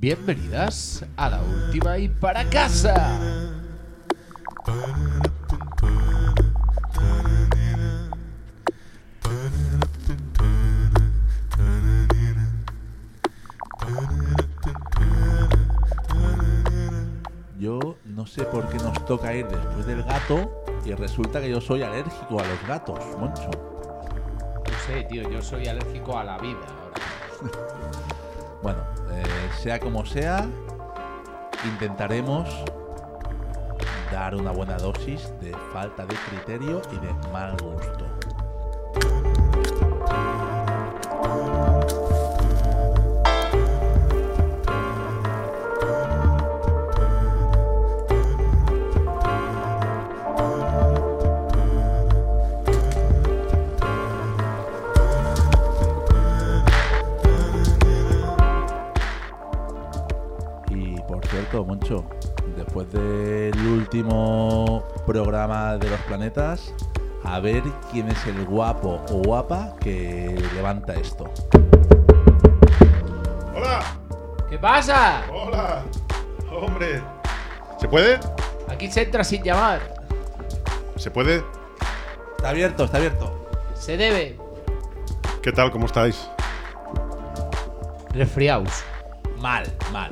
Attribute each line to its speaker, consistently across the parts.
Speaker 1: Bienvenidas a la última y para casa.
Speaker 2: Yo no sé por qué nos toca ir después del gato y resulta que yo soy alérgico a los gatos, Moncho.
Speaker 1: No sé, tío, yo soy alérgico a la vida ahora.
Speaker 2: Sea como sea, intentaremos dar una buena dosis de falta de criterio y de mal gusto. Los planetas, a ver quién es el guapo o guapa que levanta esto.
Speaker 3: ¡Hola!
Speaker 1: ¿Qué pasa?
Speaker 3: ¡Hola! ¡Hombre! ¿Se puede?
Speaker 1: Aquí se entra sin llamar.
Speaker 3: ¿Se puede?
Speaker 2: Está abierto, está abierto.
Speaker 1: Se debe.
Speaker 3: ¿Qué tal? ¿Cómo estáis?
Speaker 1: Resfriados.
Speaker 2: Mal, mal.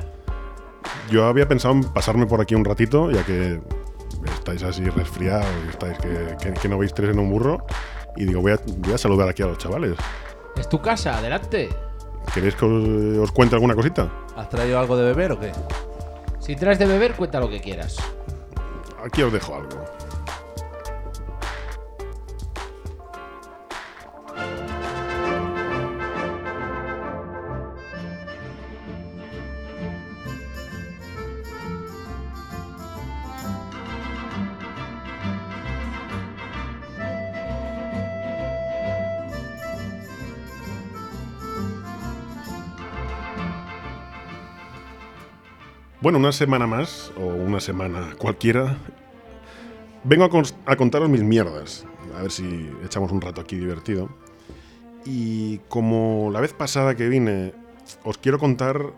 Speaker 3: Yo había pensado en pasarme por aquí un ratito, ya que estáis así resfriados y estáis que, que- que no veis tres en un burro. Y digo, voy a, voy a saludar aquí a los chavales.
Speaker 1: Es tu casa, adelante.
Speaker 3: ¿Queréis que os, os cuente alguna cosita?
Speaker 2: ¿Has traído algo de beber o qué?
Speaker 1: Si traes de beber, cuenta lo que quieras.
Speaker 3: Aquí os dejo algo. Bueno, una semana más, o una semana cualquiera, vengo a, a contaros mis mierdas. A ver si echamos un rato aquí divertido. Y como la vez pasada que vine, os quiero contar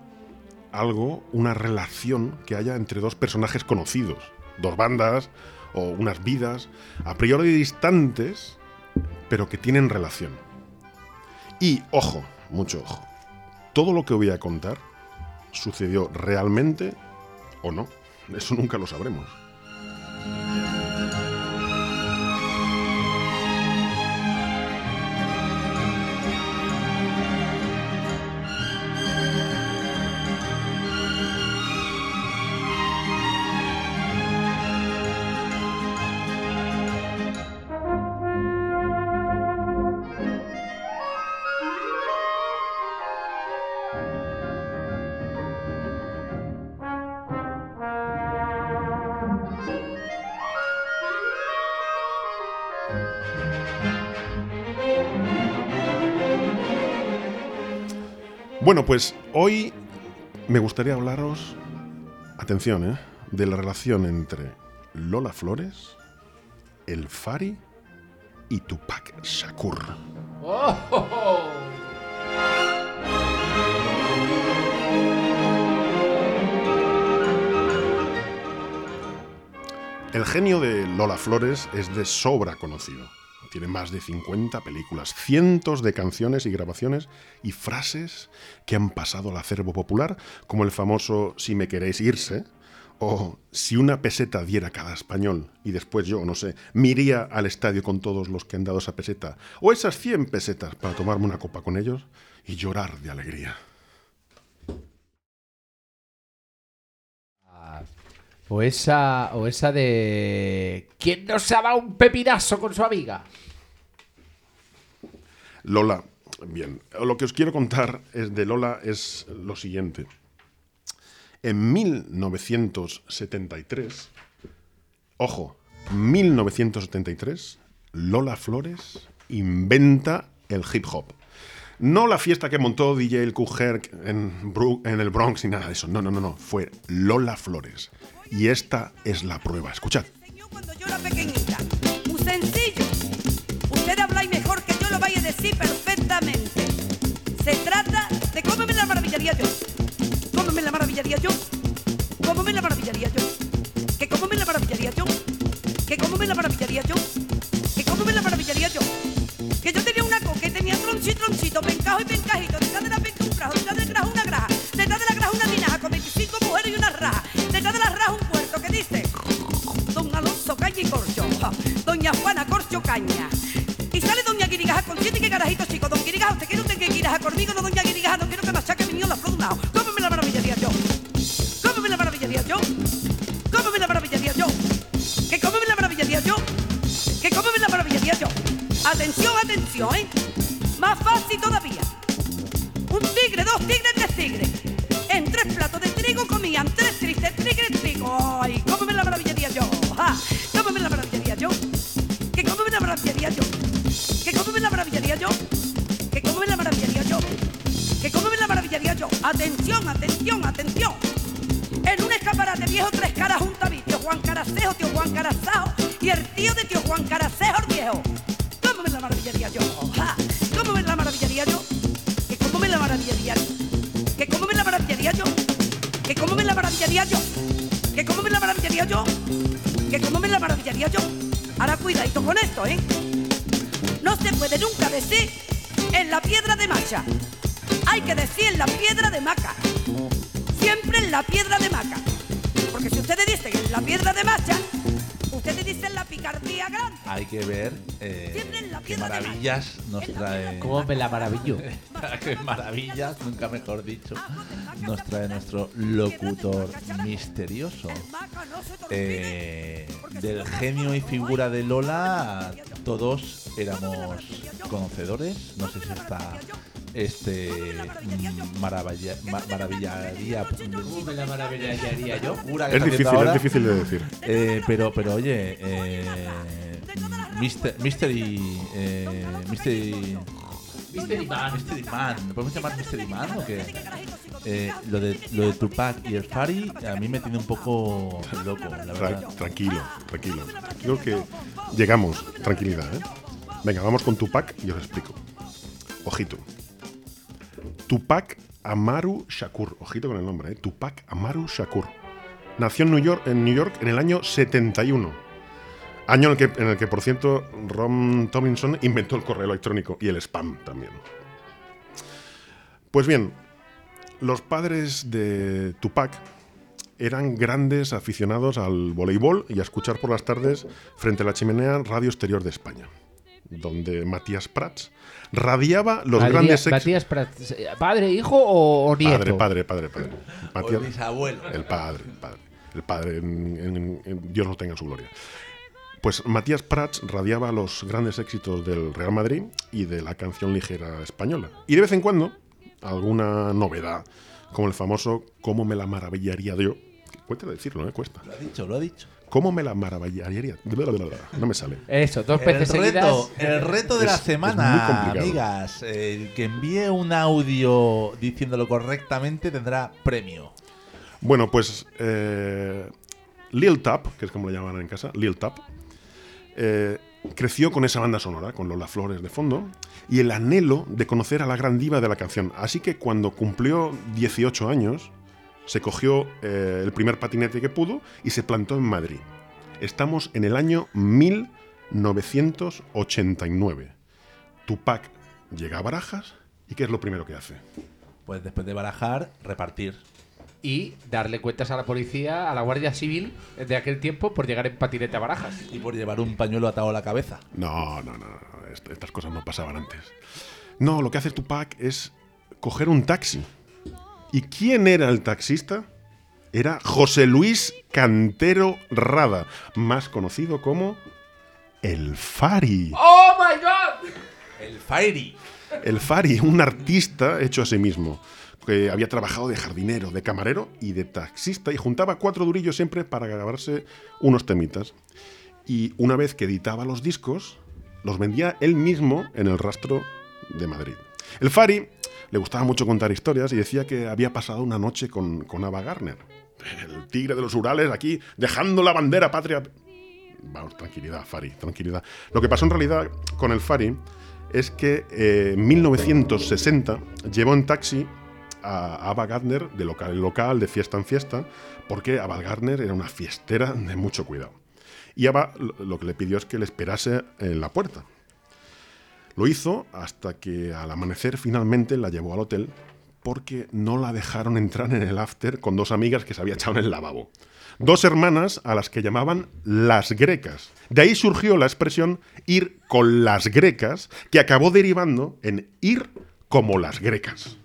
Speaker 3: algo, una relación que haya entre dos personajes conocidos, dos bandas o unas vidas, a priori distantes, pero que tienen relación. Y ojo, mucho ojo, todo lo que voy a contar sucedió realmente o no. Eso nunca lo sabremos. Bueno, pues hoy me gustaría hablaros, atención, ¿eh? de la relación entre Lola Flores, el Fari y Tupac Shakur. El genio de Lola Flores es de sobra conocido. Tiene más de 50 películas, cientos de canciones y grabaciones y frases que han pasado al acervo popular, como el famoso Si me queréis irse, o Si una peseta diera cada español y después yo, no sé, me iría al estadio con todos los que han dado esa peseta, o esas 100 pesetas para tomarme una copa con ellos y llorar de alegría.
Speaker 1: O esa, o esa de... ¿Quién no se ha dado un pepinazo con su amiga?
Speaker 3: Lola, bien, lo que os quiero contar es de Lola es lo siguiente. En 1973, ojo, 1973, Lola Flores inventa el hip hop. No la fiesta que montó DJ El Herc en, en el Bronx ni nada de eso. No, no, no, no. Fue Lola Flores. Y esta es la prueba. Escuchad.
Speaker 4: cuando yo era pequeñita. Muy sencillo. Usted habla y mejor que yo lo vaya a decir perfectamente. Se trata de cómeme la maravilla de Dios. ¿Cómo me la maravillaría yo? ¿Cómo me la maravillaría yo? ¿Que cómo me la maravillaría yo? ¿Que cómo me la maravillaría yo? ¿Que cómo me la maravillaría yo? Que yo tenía una coca que tenía tronchito, tronchito, pencajo y pencajito, detrás de la penca un grajo, detrás del una Doña Juana Corcho Caña. Y sale Doña Guirigaja con siete que chico. Don Guirigaja, ¿usted quiere usted que Guirigaja conmigo? No, Doña Guirigaja, no quiero que machaque mi niño la flor de un lado. ¿Cómo me la maravillaría yo? ¿Cómo me la maravillaría yo? ¿Cómo me la maravillaría yo? ¿Que cómo me la maravillaría yo? ¿Que cómo me la maravillaría yo? Atención, atención, ¿eh? Más fácil todavía. Un tigre, dos tigres, tres tigres. Atención, atención, atención. En un escaparate viejo tres caras junto a mí, tío Juan Caracejo, tío Juan Carazajo y el tío de tío Juan Caracejo el viejo. ¿Cómo me la maravillaría yo? ¡Ja! ¿Cómo me la maravillaría yo? ¿Que cómo me la maravillaría yo? ¿Que cómo me la maravillaría yo? ¿Que cómo me la maravillaría yo? ¿Que cómo me la maravillaría yo? ¿Que cómo me la maravillaría yo? Ahora cuidadito con esto, ¿eh? No se puede nunca decir en la piedra de macha. Hay que decir en la piedra de maca. Siempre en la piedra de maca. Porque si ustedes dicen en la piedra de macha, ustedes dicen la picardía grande.
Speaker 2: Hay que ver eh,
Speaker 4: Siempre en la
Speaker 2: qué
Speaker 4: piedra de
Speaker 2: maravillas nos
Speaker 4: En la
Speaker 2: trae.
Speaker 1: ¿Cómo me la maravillo?
Speaker 2: qué maravillas, nunca mejor dicho, nos trae nuestro locutor misterioso. Eh, del genio y figura de Lola, todos éramos conocedores. No sé si está este mm, maravilla, ma- maravillaría.
Speaker 1: ¿Cómo me la maravillaría yo?
Speaker 3: Es difícil,
Speaker 2: ahora.
Speaker 3: es difícil de decir.
Speaker 2: Eh, pero, pero oye, eh, Mister, Mystery, eh, Mystery,
Speaker 1: Mystery Man.
Speaker 2: Mystery Man, ¿me podemos llamar Mystery Man o qué? Eh, lo de lo de Tupac y el Fari a mí me tiene un poco loco, la
Speaker 3: Tra-
Speaker 2: verdad.
Speaker 3: tranquilo, tranquilo. Creo que llegamos. Tranquilidad, ¿eh? Venga, vamos con Tupac y os explico. Ojito. Tupac Amaru Shakur. Ojito con el nombre, ¿eh? Tupac Amaru Shakur. Nació en New York en, New York en el año 71. Año en el, que, en el que, por cierto, Ron Tomlinson inventó el correo electrónico y el spam también. Pues bien, los padres de Tupac eran grandes aficionados al voleibol y a escuchar por las tardes frente a la chimenea Radio Exterior de España, donde Matías Prats radiaba los grandes éxitos.
Speaker 1: Matías Prats, eh, ¿Padre, hijo o, o nieto?
Speaker 3: Padre, padre, padre, padre.
Speaker 2: O
Speaker 3: Matías-
Speaker 2: el bisabuelo.
Speaker 3: el padre, el padre. El padre, en- en- en- Dios lo tenga en su gloria. Pues Matías Prats radiaba los grandes éxitos del Real Madrid y de la canción ligera española. Y de vez en cuando, alguna novedad, como el famoso ¿Cómo me la maravillaría yo? Cuesta decirlo, ¿eh? Cuesta.
Speaker 2: Lo ha dicho, lo ha dicho.
Speaker 3: ¿Cómo me la maravillaría? No me sale.
Speaker 1: Eso, dos
Speaker 2: El
Speaker 1: veces
Speaker 2: reto,
Speaker 1: seguidas.
Speaker 2: el reto de la
Speaker 3: Es-
Speaker 2: semana, amigas. El que envíe un audio diciéndolo correctamente tendrá premio.
Speaker 3: Bueno, pues eh, Lil Tap, que es como le llaman en casa, Lil Tap, eh, creció con esa banda sonora, con Lola Flores de fondo, y el anhelo de conocer a la gran diva de la canción. Así que cuando cumplió 18 años, se cogió eh, el primer patinete que pudo y se plantó en Madrid. Estamos en el año 1989. Tupac llega a Barajas y ¿qué es lo primero que hace?
Speaker 2: Pues después de barajar, repartir.
Speaker 1: Y darle cuentas a la policía, a la Guardia Civil de aquel tiempo por llegar en patinete a barajas.
Speaker 2: Y por llevar un pañuelo atado a la cabeza.
Speaker 3: No, no, no, no, est- Estas cosas no pasaban antes. No, lo que hace Tupac es coger un taxi. ¿Y quién era el taxista? Era José Luis Cantero Rada, más conocido como el Fari.
Speaker 1: ¡Oh my god!
Speaker 2: El Fairy.
Speaker 3: El Fari, un artista hecho a sí mismo, que había trabajado de jardinero, de camarero y de taxista y juntaba cuatro durillos siempre para grabarse unos temitas. Y una vez que editaba los discos, los vendía él mismo en el rastro de Madrid. El Fari le gustaba mucho contar historias y decía que había pasado una noche con, con Ava Garner, el tigre de los Urales, aquí dejando la bandera patria. Vamos, tranquilidad, Fari, tranquilidad. Lo que pasó en realidad con el Fari es que eh, en 1960 llevó en taxi a Ava Gardner de local en local, de fiesta en fiesta, porque Ava Gardner era una fiestera de mucho cuidado. Y Ava lo que le pidió es que le esperase en la puerta. Lo hizo hasta que al amanecer finalmente la llevó al hotel porque no la dejaron entrar en el after con dos amigas que se había echado en el lavabo. Dos hermanas a las que llamaban las grecas. De ahí surgió la expresión ir con las grecas, que acabó derivando en ir como las grecas.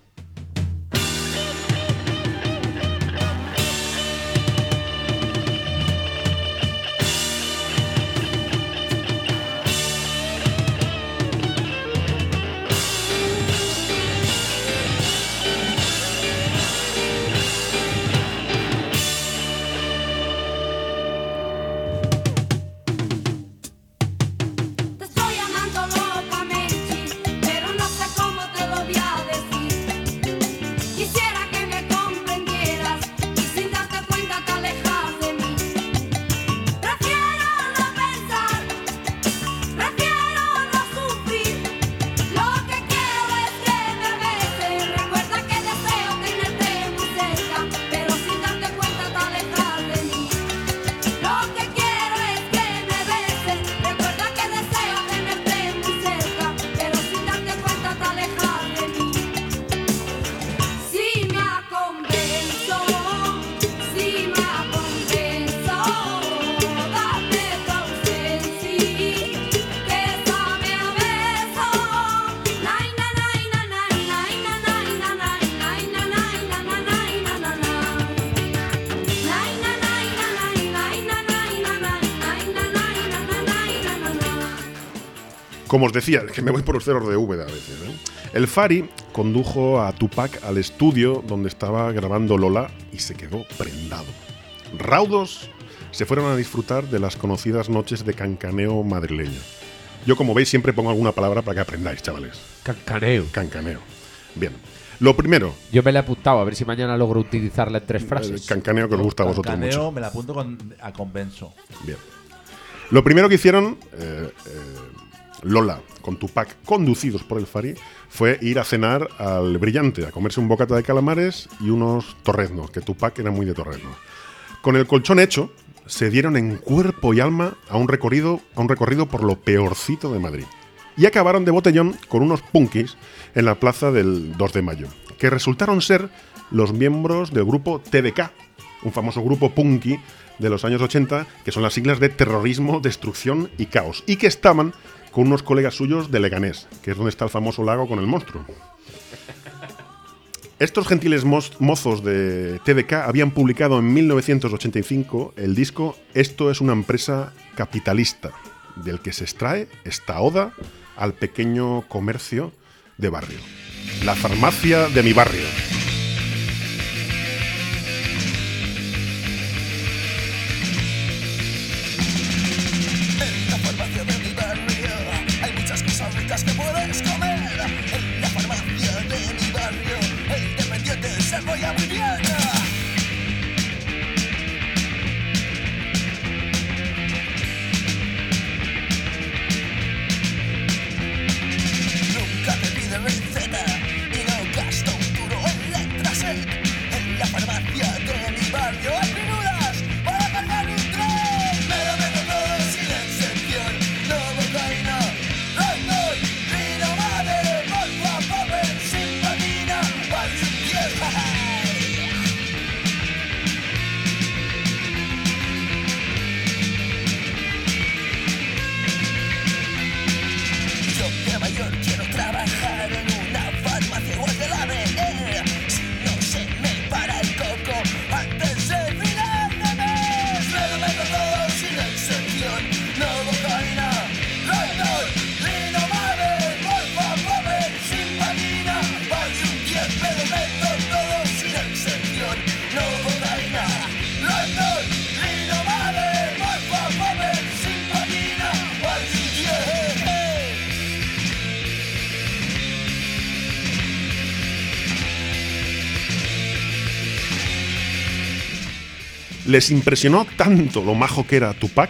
Speaker 3: Como os decía, es que me voy por los cerros de Úbeda a veces. ¿eh? El Fari condujo a Tupac al estudio donde estaba grabando Lola y se quedó prendado. Raudos se fueron a disfrutar de las conocidas noches de cancaneo madrileño. Yo, como veis, siempre pongo alguna palabra para que aprendáis, chavales.
Speaker 1: Cancaneo.
Speaker 3: Cancaneo. Bien. Lo primero,
Speaker 1: Yo me la he apuntado, a ver si mañana logro utilizarla en tres frases.
Speaker 3: cancaneo que os gusta a vosotros
Speaker 2: Cancaneo
Speaker 3: mucho.
Speaker 2: me la apunto con, a convenzo.
Speaker 3: Bien. Lo primero que hicieron eh, eh, Lola con Tupac, conducidos por el Fari, fue ir a cenar al Brillante, a comerse un bocata de calamares y unos torreznos, que Tupac era muy de torreznos. Con el colchón hecho, se dieron en cuerpo y alma a un recorrido, a un recorrido por lo peorcito de Madrid. Y acabaron de botellón con unos punkis en la plaza del 2 de mayo, que resultaron ser los miembros del grupo TDK, un famoso grupo punky de los años 80, que son las siglas de terrorismo, destrucción y caos, y que estaban con unos colegas suyos de Leganés, que es donde está el famoso lago con el monstruo. Estos gentiles mozos de TDK habían publicado en 1985 el disco Esto es una empresa capitalista, del que se extrae esta oda al pequeño comercio de barrio. La farmacia de mi barrio. Les impresionó tanto lo majo que era Tupac,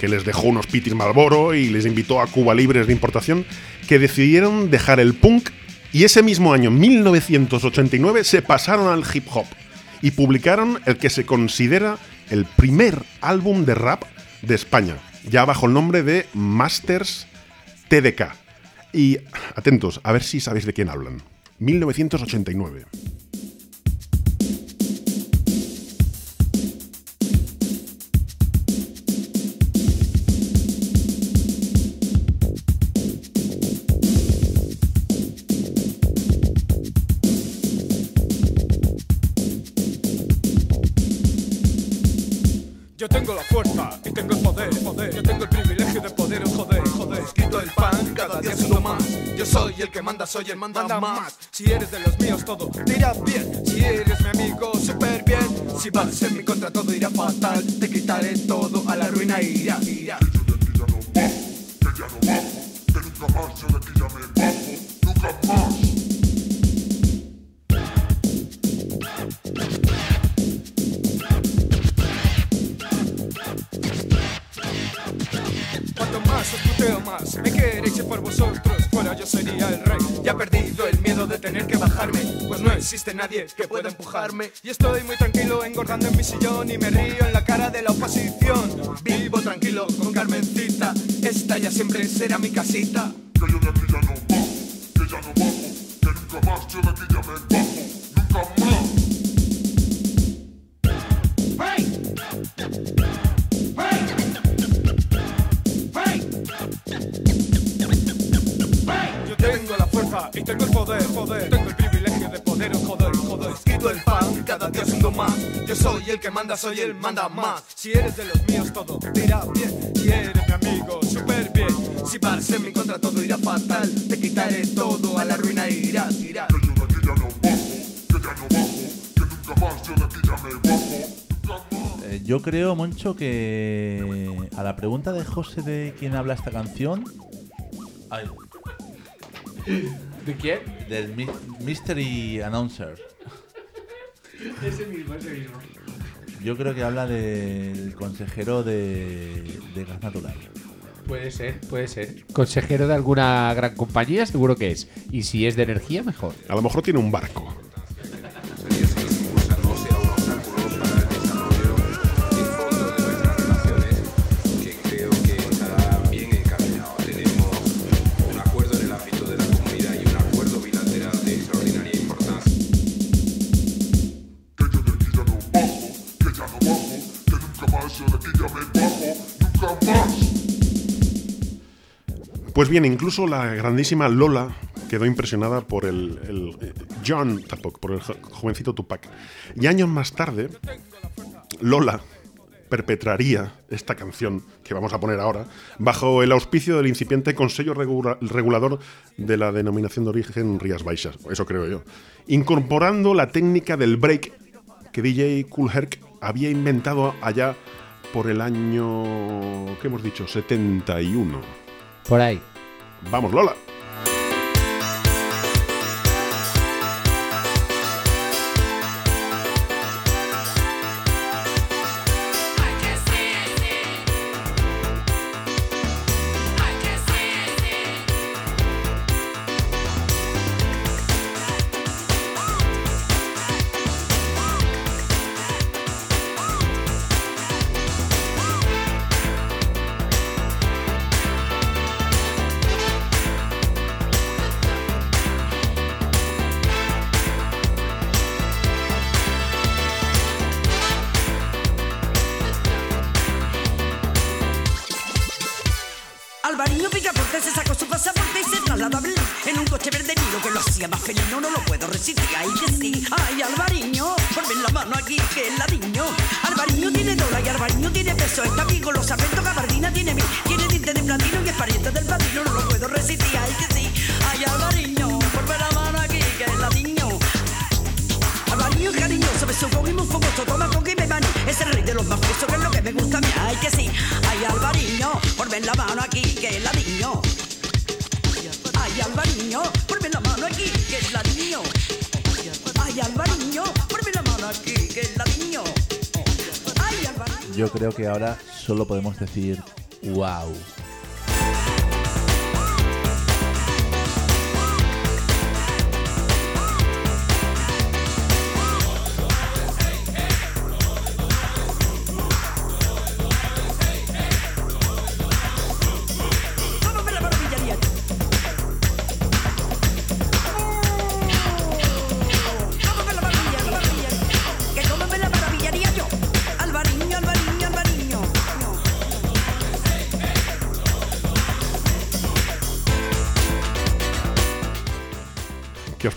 Speaker 3: que les dejó unos pitis Malboro y les invitó a Cuba libres de importación, que decidieron dejar el punk Y ese mismo año, 1989, se pasaron al hip hop y publicaron el que se considera el primer álbum de rap de España, ya bajo el nombre de Masters TDK. Y atentos, a ver si sabéis de quién hablan. 1989.
Speaker 5: Soy el manda, más. Si eres de los míos, todo te irá bien. Si eres mi amigo, súper bien. Si vas en mi contra, todo irá fatal. Te quitaré todo, a la ruina irá, irá. Cuanto más os puteo más, me queréis y por vosotros fuera yo sería el rey. Pues no existe nadie que pueda empujarme. Y estoy muy tranquilo engordando en mi sillón y me río en la cara de la oposición. Vivo tranquilo con Carmencita, esta ya siempre será mi casita. Yo el que manda, soy el manda más. Si eres de los míos, todo te irá bien. Si eres mi amigo, súper bien. Si vas en mi contra, todo irá fatal. Te quitaré todo, a la ruina irás, irás.
Speaker 2: Eh, yo creo, Moncho, que a la pregunta de José de quién habla esta canción. Ay,
Speaker 1: ¿De quién?
Speaker 2: del Mystery Announcer.
Speaker 1: Ese mismo, ese mismo.
Speaker 2: Yo creo que habla del consejero de, de gas natural.
Speaker 1: Puede ser, puede ser. Consejero de alguna gran compañía, seguro que es. Y si es de energía, mejor.
Speaker 3: A lo mejor tiene un barco. Pues bien, incluso la grandísima Lola quedó impresionada por el, eh, John Tupac, por el jo- jovencito Tupac. Y años más tarde, Lola perpetraría esta canción que vamos a poner ahora bajo el auspicio del incipiente Consejo Regula- Regulador de la denominación de origen Rías Baixas, eso creo yo, incorporando la técnica del break que DJ Cool Herc había inventado allá por el año, ¿qué hemos dicho? 71.
Speaker 1: Por ahí.
Speaker 3: Vamos, Lola.
Speaker 2: Solo podemos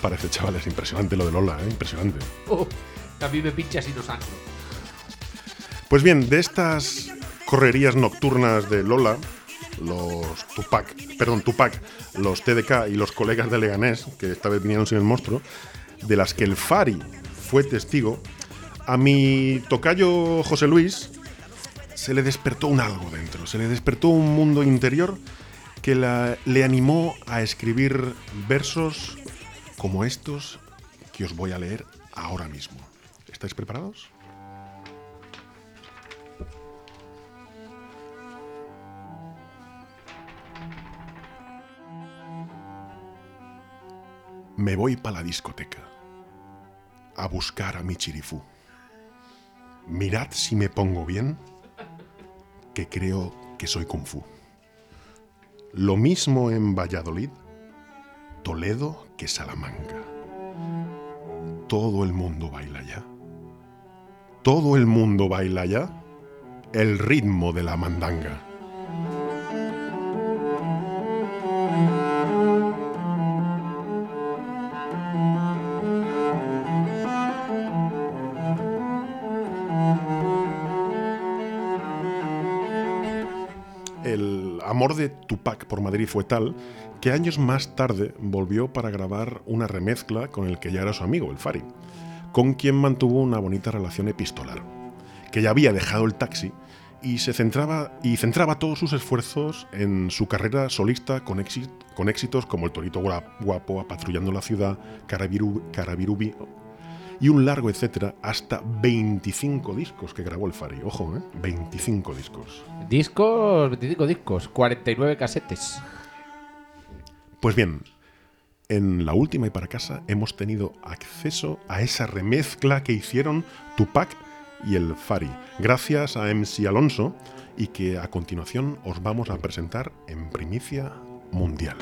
Speaker 3: parece, chavales? Impresionante lo de Lola, ¿eh? Impresionante.
Speaker 1: Oh, mí me pinchas y no sangro.
Speaker 3: Pues bien, de estas correrías nocturnas de Lola, los Tupac, perdón, Tupac, los TDK y los colegas de Leganés, que esta vez vinieron sin el monstruo, de las que el Fari fue testigo, a mi tocayo José Luis se le despertó un algo dentro, se le despertó un mundo interior que la- le animó a escribir versos como estos que os voy a leer ahora mismo. ¿Estáis preparados? Me voy para la discoteca a buscar a mi chirifú. Mirad si me pongo bien, que creo que soy kung fu. Lo mismo en Valladolid, Toledo que Salamanca. Todo el mundo baila ya. Todo el mundo baila ya el ritmo de la mandanga. El amor de Tupac por Madrid fue tal que años más tarde volvió para grabar una remezcla con el que ya era su amigo, el Fari, con quien mantuvo una bonita relación epistolar, que ya había dejado el taxi y se centraba y centraba todos sus esfuerzos en su carrera solista con, éxit- con éxitos como El Torito Gua- Guapo, Apatrullando la Ciudad, Carabiru, Carabirubi y un largo etcétera, hasta 25 discos que grabó el Fari. Ojo, ¿eh? 25 discos.
Speaker 1: Discos, 25 discos, 49 casetes.
Speaker 3: Pues bien, en la última y para casa hemos tenido acceso a esa remezcla que hicieron Tupac y el Fari, gracias a MC Alonso, y que a continuación os vamos a presentar en primicia mundial.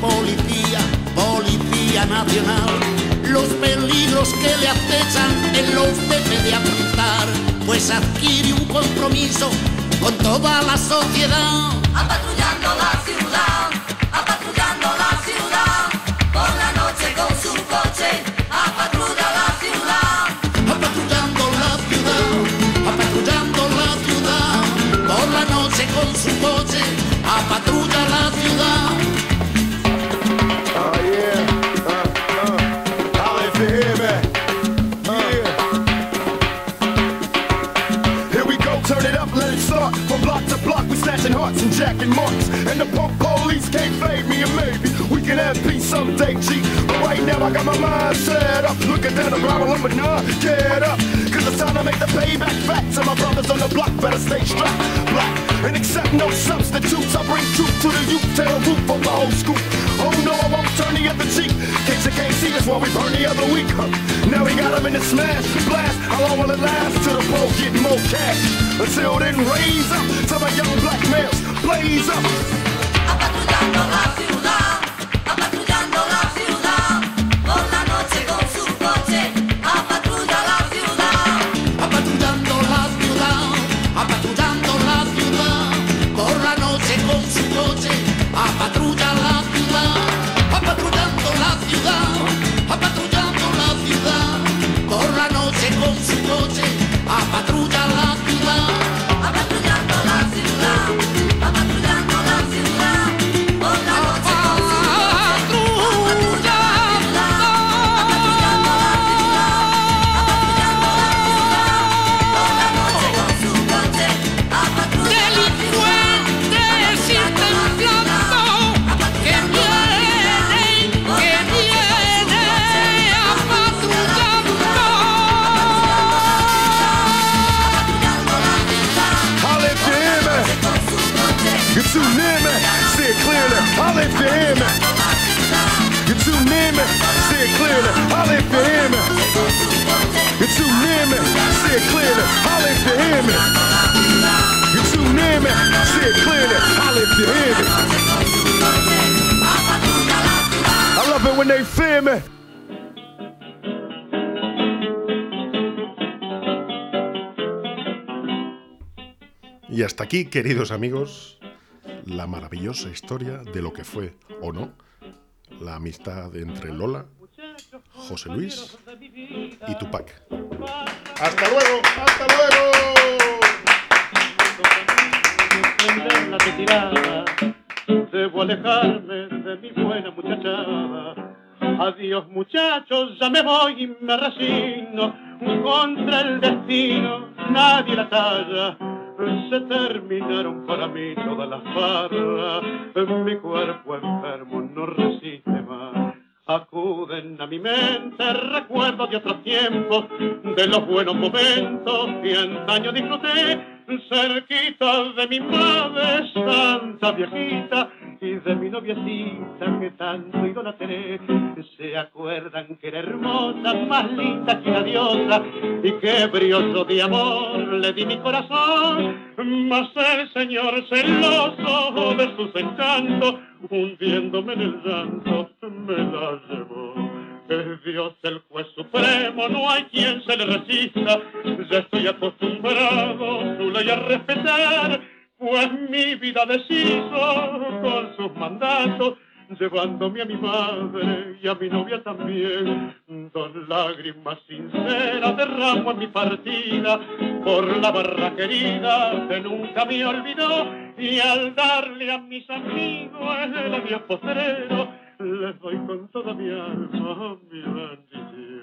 Speaker 6: Policía, policía nacional. Los peligros que le acechan, él los debe de afrontar, pues adquiere un compromiso con toda la sociedad.
Speaker 7: Apatrullando la ciudad,
Speaker 8: jacking marks. And the punk police can't fade me, and maybe we can have peace someday, G. But right now I got my mind set up. Looking down the barrel of a nine, get up. Cause it's time to make the payback fat. So my brothers on the block better stay strapped. Black and accept no substitutes. I bring truth to the youth, tell the roof of the whole school. Oh no, I won't turn the other cheek. Case you can't see, that's why we burn the other week. Huh. Now we got them in the smash, blast. How long will it last? Till the pole get more cash. Until then, raise up. Till my young black males blaze up.
Speaker 3: Y hasta aquí, queridos amigos, la maravillosa historia de lo que fue o no la amistad entre Lola, José Luis y Tupac. ¡Hasta luego! ¡Hasta luego!
Speaker 9: la retirada. Debo alejarme de mi buena muchachada. Adiós muchachos, ya me voy y me resigno. Contra el destino, nadie la talla. Se terminaron para mí todas las farras. Mi cuerpo enfermo no resiste. Acuden a mi mente recuerdos de otros tiempos, de los buenos momentos que antaño disfruté, cerquita de mi madre santa viejita y de mi noviecita que tanto idolatré. Se acuerdan que era hermosa, más linda que una diosa y que brioso de amor le di mi corazón, mas el señor celoso de sus encantos, hundiéndome en el llanto, me la llevó. Es Dios el juez supremo, no hay quien se le resista. Ya estoy acostumbrado su ley a respetar, pues mi vida deshizo con sus mandatos, llevándome a mi madre y a mi novia también. Dos lágrimas sinceras derramo en mi partida por la barra querida que nunca me olvidó y al darle a mis amigos el adiós postrero les doy con toda mi alma mi bendición.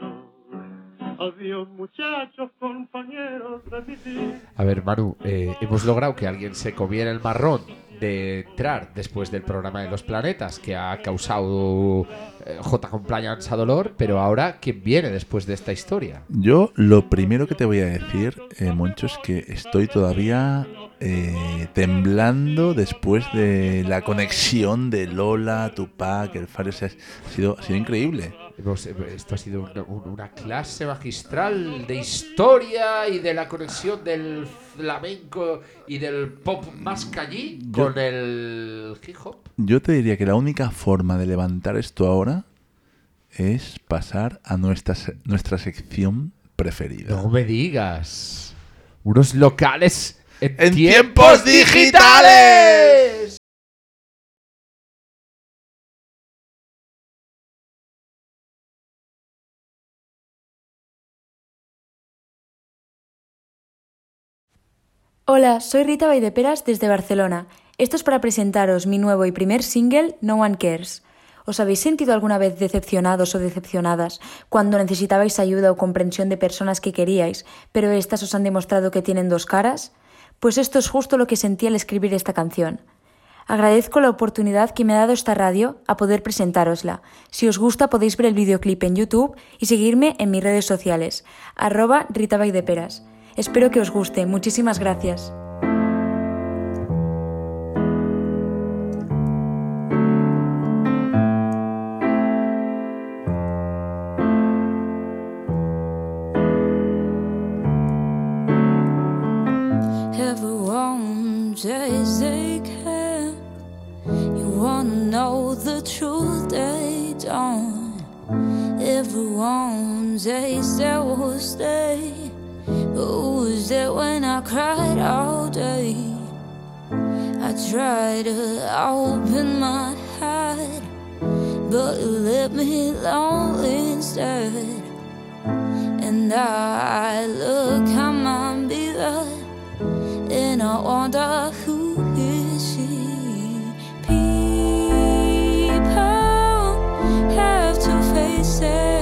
Speaker 9: Adiós muchachos, compañeros de mi vida.
Speaker 1: A ver, Manu, eh, hemos logrado que alguien se comiera el marrón de entrar después del programa de los planetas que ha causado eh, J. Compliance a dolor, pero ahora, ¿quién viene después de esta historia?
Speaker 2: Yo lo primero que te voy a decir, eh, Moncho, es que estoy todavía eh, temblando después de la conexión de Lola, Tupac, el Fares. Ha sido, ha sido increíble.
Speaker 1: Hemos- esto ha sido una, un- una clase magistral de historia y de la conexión del flamenco y del pop más callí con el hip hop.
Speaker 2: Yo te diría que la única forma de levantar esto ahora es pasar a nuestra, nuestra sección preferida.
Speaker 1: No me digas. Unos locales en,
Speaker 2: ¡En
Speaker 1: tiempos
Speaker 2: digitales!
Speaker 10: Hola, soy Rita Vaideperas desde Barcelona. Esto es para presentaros mi nuevo y primer single, No One Cares. ¿Os habéis sentido alguna vez decepcionados o decepcionadas cuando necesitabais ayuda o comprensión de personas que queríais, pero éstas os han demostrado que tienen dos caras? Pues esto es justo lo que sentí al escribir esta canción. Agradezco la oportunidad que me ha dado esta radio a poder presentárosla. Si os gusta podéis ver el videoclip en YouTube y seguirme en mis redes sociales, arroba Rita Vaideperas. Espero que os guste. Muchísimas gracias.
Speaker 11: Everyone says they care. You wanna know the truth, they don't. Everyone says they will stay. Who was there when I cried all day? I tried to open my heart, but it left me lonely instead. And I look at my beloved, and I wonder who is she? People have two faces. Don't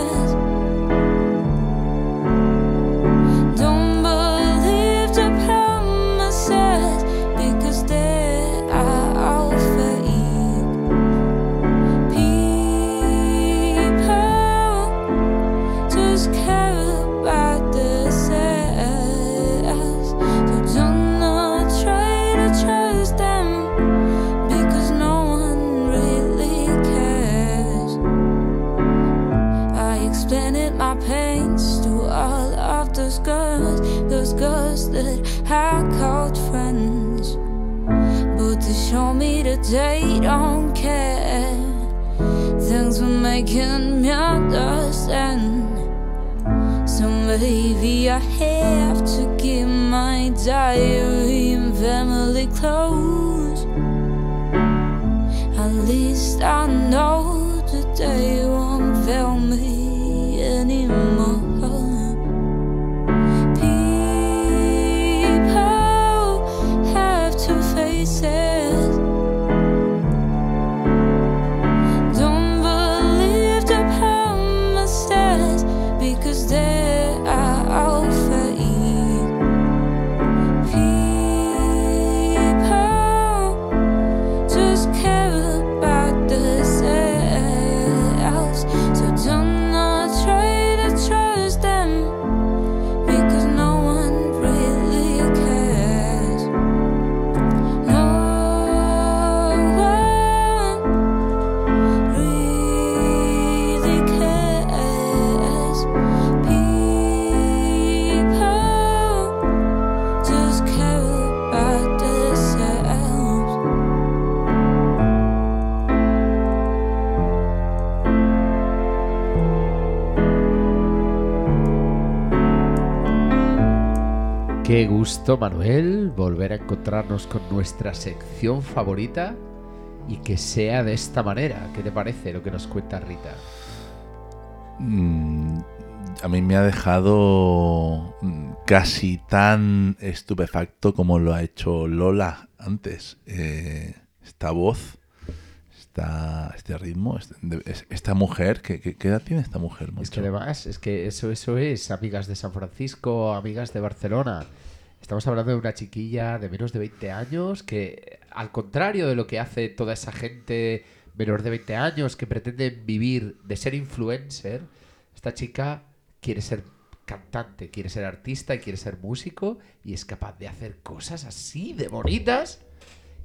Speaker 11: they don't care. Things were making me understand. So maybe I have to keep my diary and family close.
Speaker 1: Manuel, volver a encontrarnos con nuestra sección favorita y que sea de esta manera. ¿Qué te parece lo que nos cuenta Rita?
Speaker 2: Mm, a mí me ha dejado mm, casi tan estupefacto como lo ha hecho Lola antes. Eh, esta voz, esta, este ritmo, es- esta mujer, ¿qué, qué- qué edad tiene esta mujer?
Speaker 1: Es
Speaker 2: macho?
Speaker 1: que además, es que eso, eso es, amigas de San Francisco, amigas de Barcelona. Estamos hablando de una chiquilla de menos de 20 años que, al contrario de lo que hace toda esa gente menor de 20 años que pretende vivir de ser influencer, esta chica quiere ser cantante, quiere ser artista y quiere ser músico y es capaz de hacer cosas así de bonitas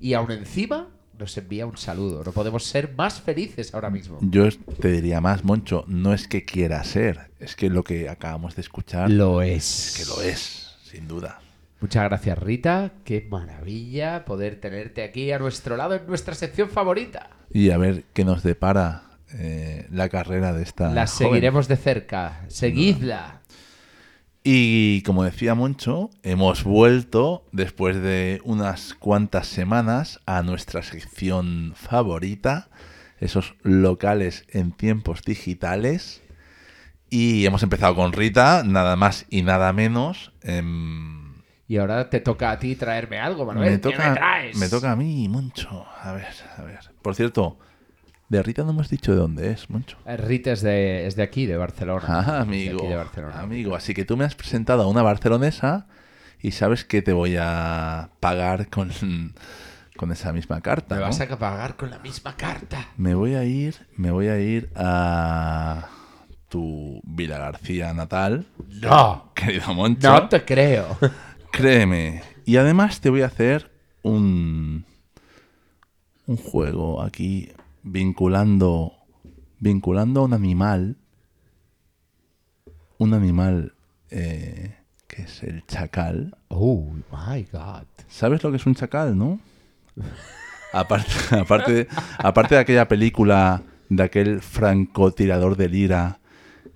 Speaker 1: y aún encima nos envía un saludo. No podemos ser más felices ahora mismo.
Speaker 2: Yo te diría más, Moncho, no es que quiera ser, es que lo que acabamos de escuchar
Speaker 1: Lo es.
Speaker 2: es que lo es, sin duda.
Speaker 1: Muchas gracias, Rita. Qué maravilla poder tenerte aquí a nuestro lado en nuestra sección favorita.
Speaker 2: Y a ver qué nos depara eh, la carrera de esta
Speaker 1: La
Speaker 2: joven.
Speaker 1: seguiremos de cerca. Seguidla.
Speaker 2: Y como decía Moncho, hemos vuelto después de unas cuantas semanas a nuestra sección favorita, esos locales en tiempos digitales. Y hemos empezado con Rita, nada más y nada menos.
Speaker 1: Y ahora te toca a ti traerme algo, Manuel.
Speaker 2: me,
Speaker 1: ¿Qué
Speaker 2: toca,
Speaker 1: me traes?
Speaker 2: me toca a mí, Moncho. A ver, a ver. Por cierto, de Rita no hemos dicho de dónde es, Moncho.
Speaker 1: Eh, Rita es de, es de aquí, de Barcelona.
Speaker 2: Ah,
Speaker 1: de
Speaker 2: amigo.
Speaker 1: aquí de Barcelona.
Speaker 2: Amigo, así que tú me has presentado a una barcelonesa y sabes que te voy a pagar con, con esa misma carta.
Speaker 1: Me
Speaker 2: ¿no?
Speaker 1: vas a pagar con la misma carta.
Speaker 2: Me voy a ir, me voy a ir a tu Vila García natal.
Speaker 1: No.
Speaker 2: Querido Moncho.
Speaker 1: No te creo.
Speaker 2: Créeme. Y además te voy a hacer un un juego aquí vinculando vinculando a un animal un animal eh, que es el chacal.
Speaker 1: Oh my god.
Speaker 2: ¿Sabes lo que es un chacal, no? Aparte, aparte, de, aparte de aquella película de aquel francotirador de Lira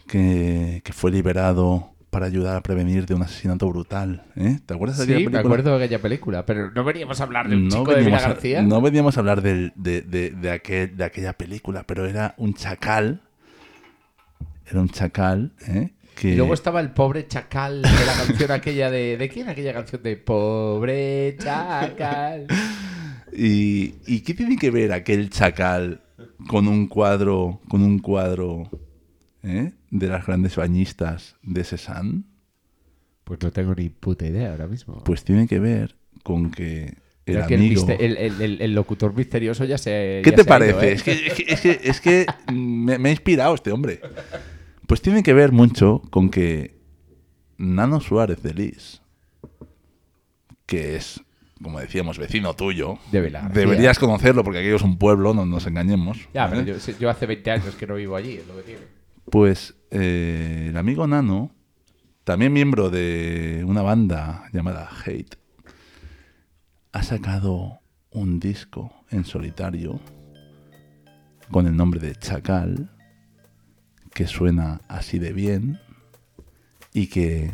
Speaker 2: que, que fue liberado para ayudar a prevenir de un asesinato brutal. ¿eh? ¿Te acuerdas de aquella
Speaker 1: Sí, me acuerdo de aquella película, pero no veníamos a hablar de un
Speaker 2: no
Speaker 1: chico de Vila
Speaker 2: a,
Speaker 1: García.
Speaker 2: no veníamos a hablar de, de- de aquel- de aquella película, pero era un chacal. Era un chacal, ¿eh? Que...
Speaker 1: Y luego estaba el pobre chacal de la canción aquella de... ¿De quién aquella canción de pobre chacal?
Speaker 2: ¿Y, y qué tiene que ver aquel chacal con un cuadro, con un cuadro ¿eh? De las grandes bañistas de Cézanne?
Speaker 1: Pues no tengo ni puta idea ahora mismo.
Speaker 2: Pues tiene que ver con que el
Speaker 1: Mira que el,
Speaker 2: amigo...
Speaker 1: mister- el- el- el- locutor misterioso ya se.
Speaker 2: ¿Qué
Speaker 1: ya
Speaker 2: te
Speaker 1: se ha ido,
Speaker 2: parece?
Speaker 1: ¿eh?
Speaker 2: Es que, es que, es que, me, me ha inspirado este hombre. Pues tiene que ver mucho con que Nano Suárez de Lis, que es, como decíamos, vecino tuyo,
Speaker 1: De
Speaker 2: deberías conocerlo porque aquello es un pueblo, no nos engañemos.
Speaker 1: Ya, pero yo hace 20 años que no vivo allí, es lo que tiene.
Speaker 2: Pues eh, el amigo Nano también miembro de una banda llamada Hate, ha sacado un disco en solitario con el nombre de Chacal, que suena así de bien y que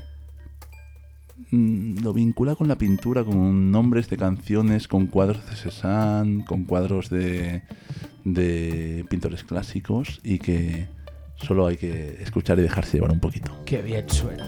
Speaker 2: mm, lo vincula con la pintura, con nombres de canciones, con cuadros de Cézanne, con cuadros de, de pintores clásicos y que solo hay que escuchar y dejarse llevar un poquito.
Speaker 1: Qué bien suena.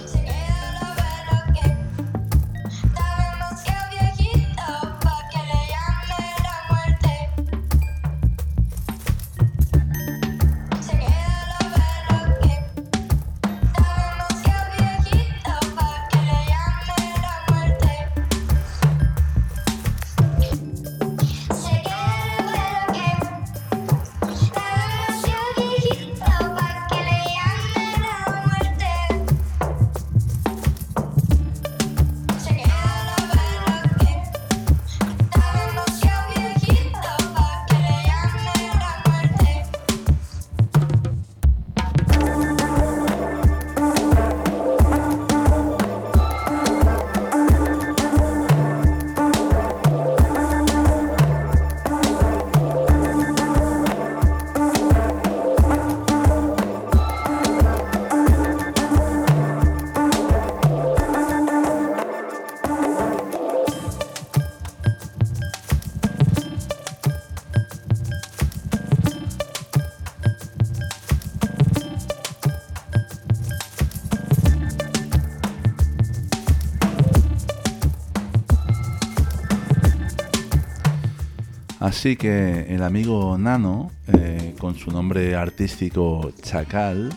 Speaker 2: Así que el amigo Nano, eh, con su nombre artístico Chacal,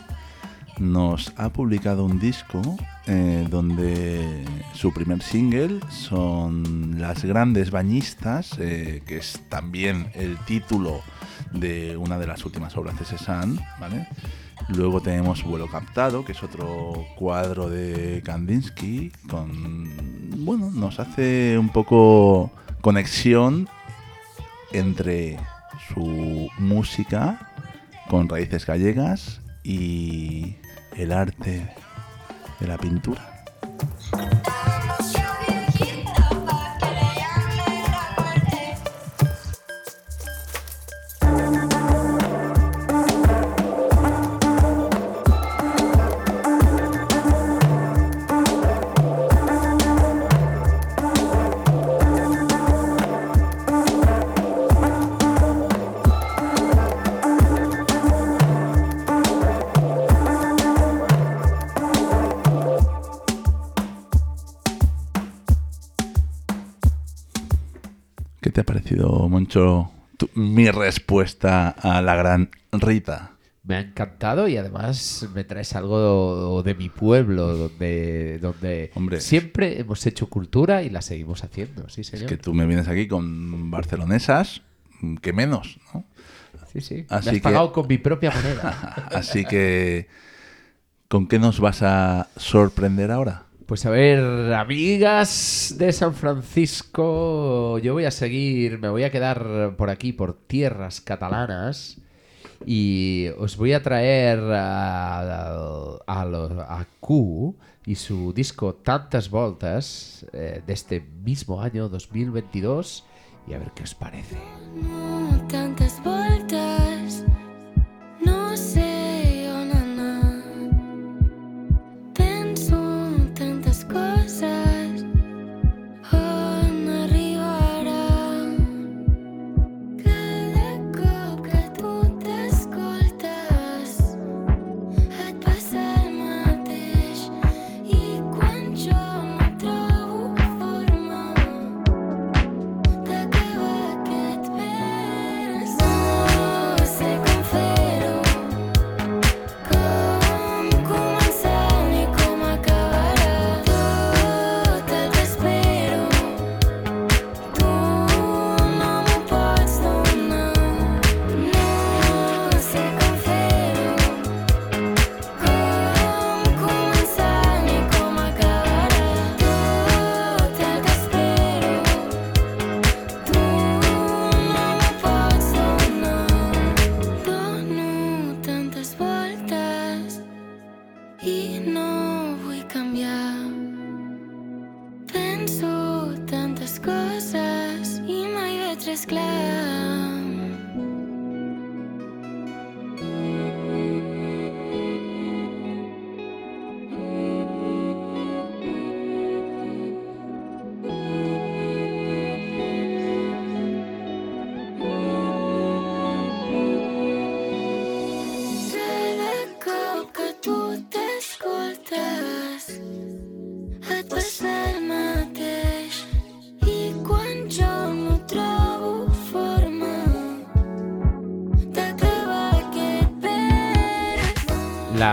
Speaker 2: nos ha publicado un disco eh, donde su primer single son Las Grandes Bañistas, eh, que es también el título de una de las últimas obras de Cézanne. Luego tenemos Vuelo Captado, que es otro cuadro de Kandinsky, con, bueno, nos hace un poco conexión entre su música con raíces gallegas y el arte de la pintura. Tu- mi respuesta a la gran Rita?
Speaker 1: Me ha encantado y además me traes algo de mi pueblo, donde, donde
Speaker 2: Hombre.
Speaker 1: siempre hemos hecho cultura y la seguimos haciendo, sí, señor.
Speaker 2: Que tú me vienes aquí con barcelonesas, que menos, ¿no?
Speaker 1: Sí, sí.
Speaker 2: Así
Speaker 1: me has
Speaker 2: que-
Speaker 1: pagado con mi propia moneda.
Speaker 2: Así que, ¿con qué nos vas a sorprender ahora?
Speaker 1: Pues a ver, amigas de San Francisco, yo voy a seguir, me voy a quedar por aquí, por tierras catalanas, y os voy a traer a, a, lo- a Q y su disco Tantas Voltas eh, de este mismo año 2022, y a ver qué os parece.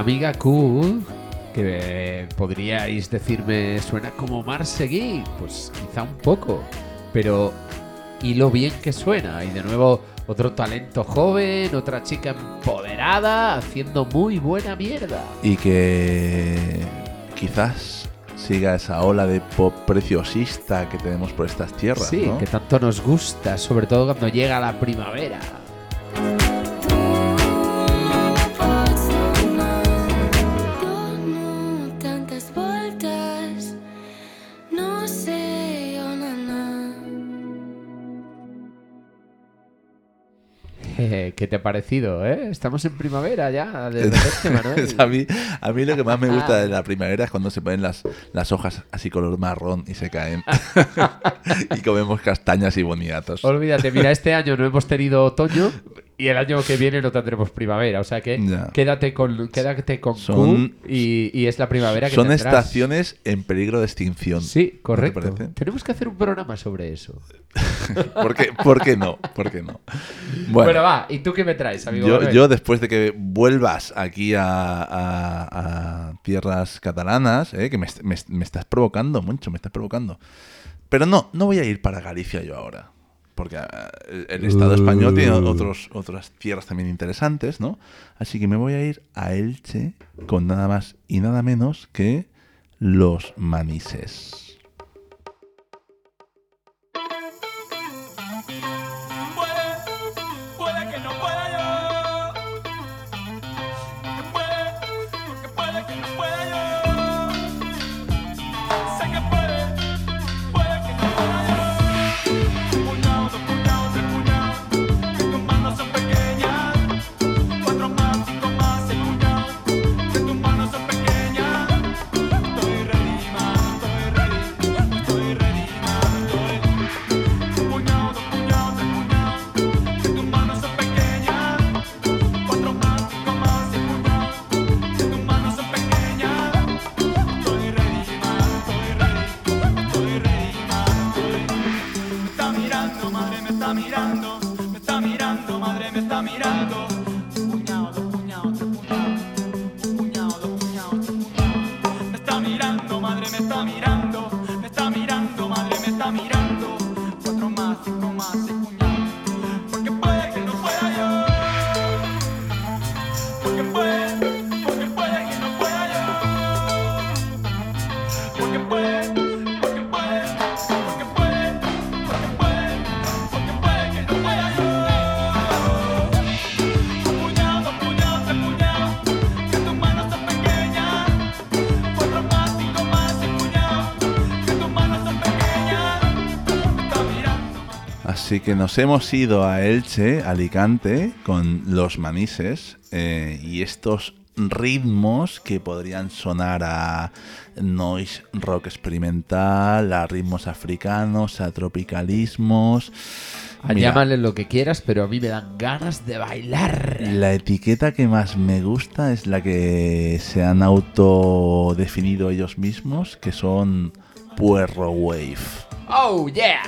Speaker 1: Amiga Q, que eh, podríais decirme suena como Marseguí, pues quizá un poco, pero y lo bien que suena. Y de nuevo, otro talento joven, otra chica empoderada, haciendo muy buena mierda.
Speaker 2: Y que quizás siga esa ola de pop preciosista que tenemos por estas tierras.
Speaker 1: Sí,
Speaker 2: ¿no?
Speaker 1: que tanto nos gusta, sobre todo cuando llega la primavera. ¿Qué te ha parecido, eh? Estamos en primavera ya, de repente, Manuel.
Speaker 2: a, mí, a mí lo que más me gusta de la primavera es cuando se ponen las, las hojas así color marrón y se caen. y comemos castañas y boniatos.
Speaker 1: Olvídate, mira, este año no hemos tenido otoño y el año que viene no tendremos primavera. O sea que quédate con, quédate con
Speaker 2: Son-
Speaker 1: Q y, y es la primavera que
Speaker 2: Son
Speaker 1: tendrás.
Speaker 2: estaciones en peligro de extinción.
Speaker 1: Sí,
Speaker 2: ¿No
Speaker 1: correcto.
Speaker 2: te?
Speaker 1: Tenemos que hacer un programa sobre eso.
Speaker 2: ¿Por qué, por qué no? ¿Por qué no?
Speaker 1: Bueno,
Speaker 2: Bueno,
Speaker 1: va, ¿y tú qué me traes, amigo?
Speaker 2: yo, después de que vuelvas aquí a, a- a tierras catalanas, eh, que me estás provocando mucho, me estás provocando. Pero no, no voy a ir para Galicia yo ahora. Porque ah, el, Estado español tiene
Speaker 1: Uh.
Speaker 2: otros, otras tierras también interesantes, ¿no? Así que me voy a ir a Elche con nada más y nada menos que los manises.
Speaker 5: Que
Speaker 2: nos hemos ido a Elche, Alicante, con los manises eh, y estos ritmos que podrían sonar a noise rock experimental, a ritmos africanos, a tropicalismos.
Speaker 1: Llámale lo que quieras, pero a mí me dan ganas de bailar.
Speaker 2: la etiqueta que más me gusta es la que se han autodefinido ellos mismos, que son Puerro Wave.
Speaker 1: ¡Oh, yeah!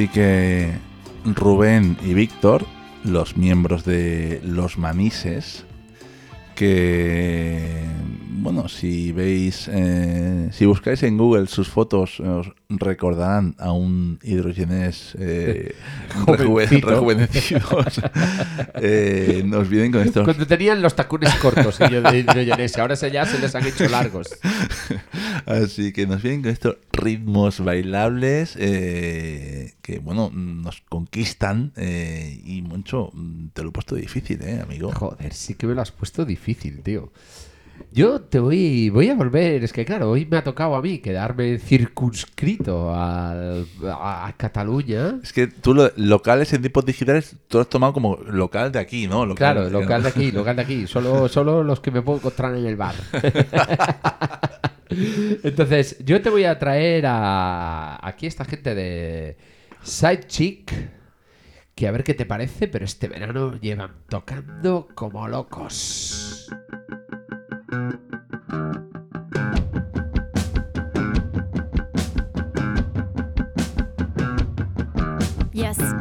Speaker 2: Así que Rubén y Víctor, los miembros de Los Manises, que, bueno, si veis, eh, si buscáis en Google sus fotos, os recordarán a un hidrogenés eh, rejuve-
Speaker 1: Jovencito.
Speaker 2: rejuvenecidos. Eh, nos vienen con estos
Speaker 1: Cuando tenían los tacones cortos ellos de hidrogenés, ahora se- ya se les han hecho largos.
Speaker 2: Así que nos vienen con estos ritmos bailables eh, que, bueno, nos conquistan eh, y mucho. Te lo he puesto difícil, ¿eh, amigo?
Speaker 1: Joder, sí que me lo has puesto difícil, tío. Yo te voy, voy a volver, es que claro, hoy me ha tocado a mí quedarme circunscrito al- a, a Cataluña.
Speaker 2: Es que tú lo- locales en tipos digitales, tú lo has tomado como local de aquí, ¿no? Local,
Speaker 1: Claro, local de aquí, local de aquí. Solo, solo los que me puedo encontrar en el bar. Entonces, yo te voy a traer a aquí esta gente de Side Chick. Que a ver qué te parece, pero este verano llevan tocando como locos.
Speaker 12: Yes,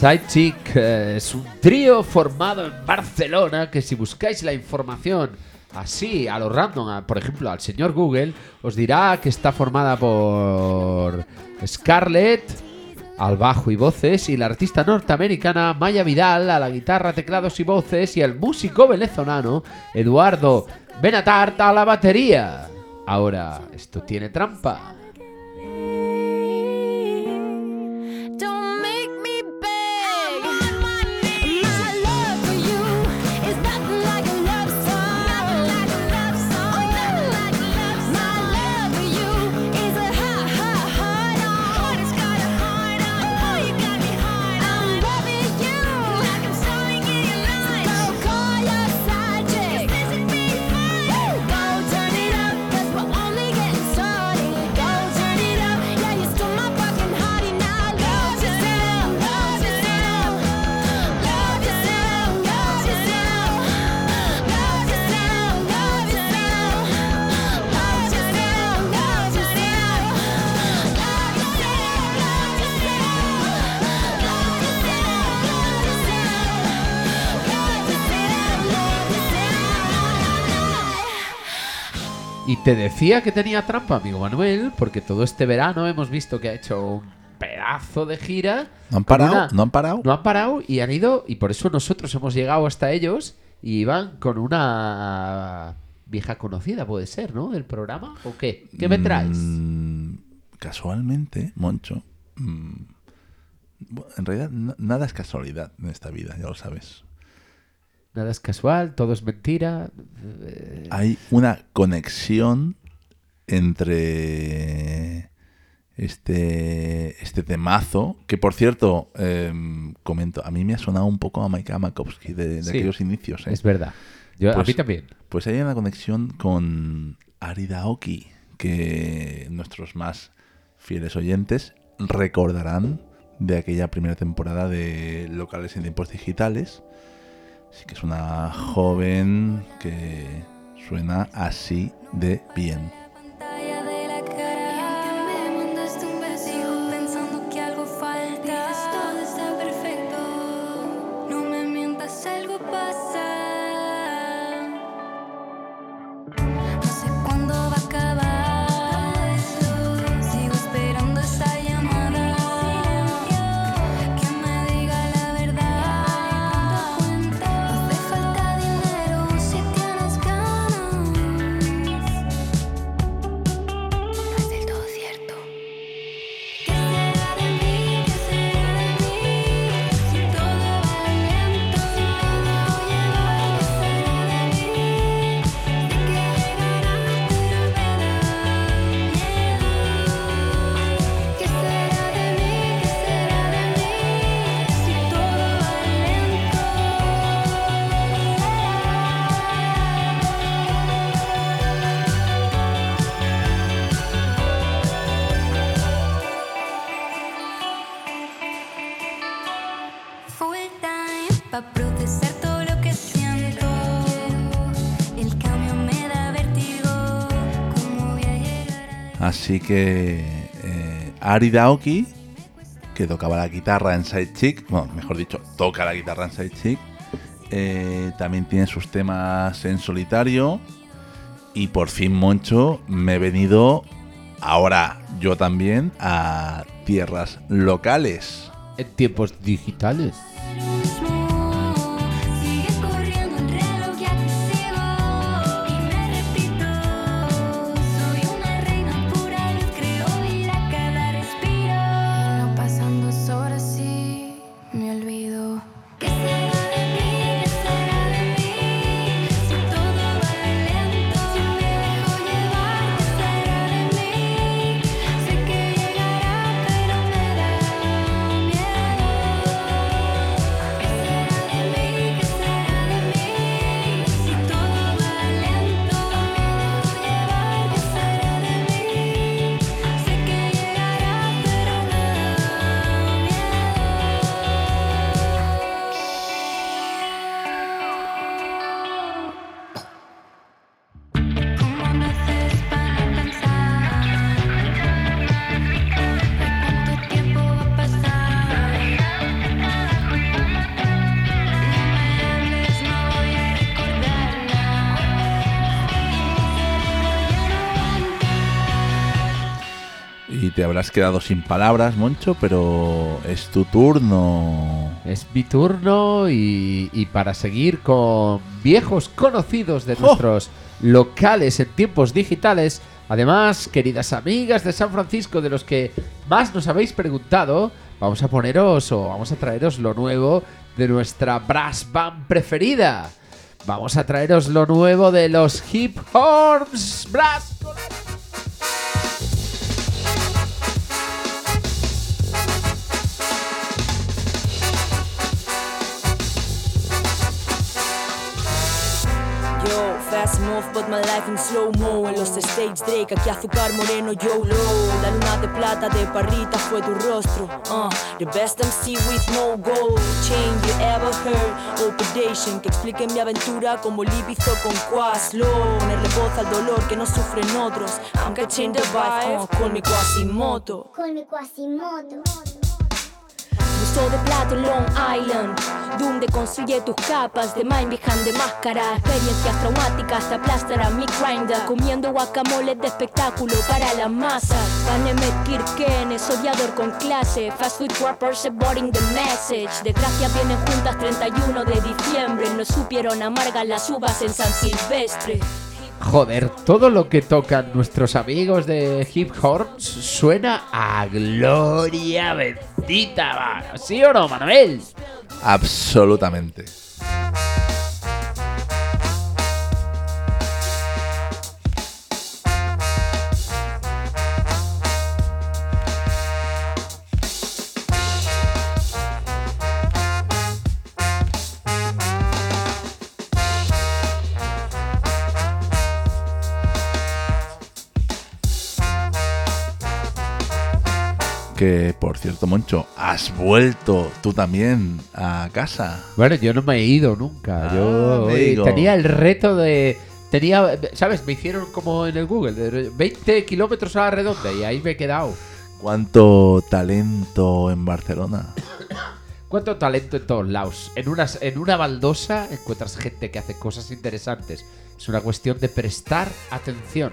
Speaker 12: threesome.
Speaker 1: Side Chick eh, es un trío formado en Barcelona que si buscáis la información así a lo random, a- por ejemplo al señor Google, os dirá que está formada por Scarlett al bajo y voces y la artista norteamericana Maya Vidal a la guitarra, teclados y voces y el músico venezolano Eduardo Benatart a la batería. Ahora, esto tiene trampa. Te decía que tenía trampa, amigo Manuel, porque todo este verano hemos visto que ha hecho un pedazo de gira.
Speaker 2: ¿No han parado?
Speaker 1: una-
Speaker 2: ¿No han parado?
Speaker 1: No han parado y han ido, y por eso nosotros hemos llegado hasta ellos y iban con una vieja conocida, puede ser, ¿no? Del programa. ¿O qué? ¿Qué me traes?
Speaker 2: Mm, casualmente, Moncho. mm, en realidad, na- nada es casualidad en esta vida, ya lo sabes.
Speaker 13: Nada es casual, todo es mentira. Eh,
Speaker 2: Hay una conexión entre este, este temazo, que por cierto, em, comento, a mí me ha sonado un poco a Mike Makovsky de, de
Speaker 13: Sí,
Speaker 2: aquellos inicios. ¿eh?
Speaker 13: Es verdad. Yo, a
Speaker 2: Pues-
Speaker 13: mí también.
Speaker 2: Pues hay una conexión con Arida Oki, que nuestros más fieles oyentes recordarán de aquella primera temporada de Locales en Tiempos Digitales. Así que es una joven que suena así de bien. Así que eh, Arida Oki, que tocaba la guitarra en Side Chick, bueno, mejor dicho, toca la guitarra en Side Chick, eh, también tiene sus temas en solitario. Y por fin, Moncho, me he venido ahora yo también a tierras locales.
Speaker 13: En tiempos digitales.
Speaker 2: Habrás quedado sin palabras, Moncho, pero es tu turno.
Speaker 13: Es mi turno y, y para seguir con viejos conocidos de nuestros locales en tiempos digitales. Además, queridas amigas de San Francisco, de los que más nos habéis preguntado, vamos a poneros o vamos a traeros lo nuevo de nuestra brass band preferida. Vamos a traeros lo nuevo de los Hip Horns Brass.
Speaker 14: Fast move, but my life in slow-mo. En los stage Drake, aquí azúcar moreno, YOLO. La luna de plata de parrita fue tu rostro. Uh, The best MC with no gold Chain you ever heard. Operation, que explique mi aventura Como Lib hizo con Quaslo. Ponerle voz al dolor que no sufren otros. Aunque change the vibe, uh, call me Quasimoto
Speaker 15: Call me Quasimodo.
Speaker 14: Buzo de plato Long Island Donde construye tus capas de mind behind de máscara Experiencias traumáticas te aplastarán mi grinder. Comiendo guacamole de espectáculo para la masa. Panemet Kirken es odiador con clase. Fast food rappers boring the message. Desgracias vienen juntas 31 de diciembre. No supieron amargas las uvas en San Silvestre
Speaker 13: Joder, todo lo que tocan nuestros amigos de Hip Horns suena a gloria bendita. ¿sí o no, Manuel?
Speaker 2: Absolutamente. Que por cierto, Moncho, has vuelto tú también a casa.
Speaker 1: Bueno, yo no me he ido nunca.
Speaker 2: Ah,
Speaker 1: yo
Speaker 2: amigo.
Speaker 1: tenía el reto de. Tenía, ¿sabes? Me hicieron como en el Google, de 20 kilómetros a la redonda y ahí me he quedado.
Speaker 2: ¿Cuánto talento en Barcelona?
Speaker 1: ¿Cuánto talento en todos lados? En, unas, en una baldosa encuentras gente que hace cosas interesantes. Es una cuestión de prestar atención.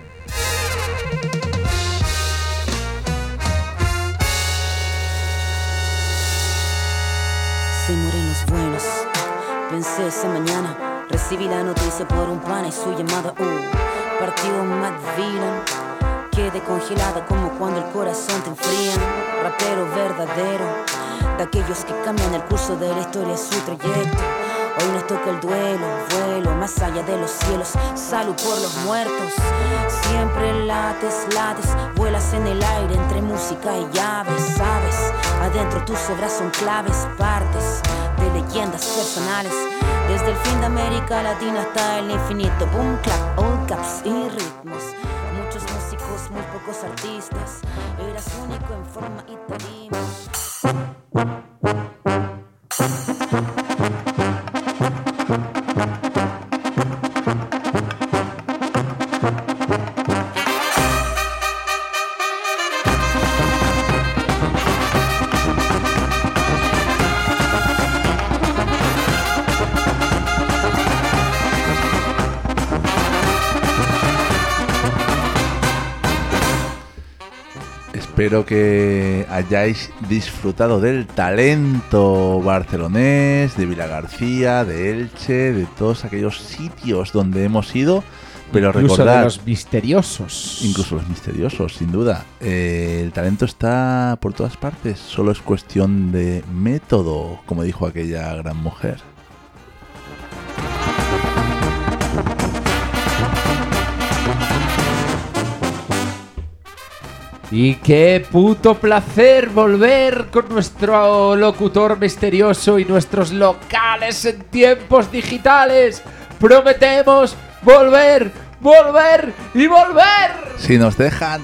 Speaker 16: Pensé esa mañana, recibí la noticia por un pana y su llamada. Uh, partió Matt. Quedé congelada como cuando el corazón te enfría. Rapero verdadero, de aquellos que cambian el curso de la historia, su trayecto. Hoy nos toca el duelo, vuelo más allá de los cielos. Salud por los muertos. Siempre lates, lates, vuelas en el aire entre música y llaves, sabes. Adentro tus obras son claves, partes de leyendas personales. Desde el fin de América Latina hasta el infinito. Boom, clap, all caps y ritmos. Muchos músicos, muy pocos artistas. Eras único en forma y tarima.
Speaker 2: Espero que hayáis disfrutado del talento barcelonés, de Vila García, de Elche, de todos aquellos sitios donde hemos ido. Pero
Speaker 1: Incluso
Speaker 2: recordad,
Speaker 1: de los misteriosos.
Speaker 2: incluso los misteriosos, sin duda. Eh, el talento está por todas partes, solo es cuestión de método, como dijo aquella gran mujer.
Speaker 1: Y qué puto placer volver con nuestro locutor misterioso y nuestros locales en tiempos digitales. Prometemos volver, volver y volver.
Speaker 2: Si nos dejan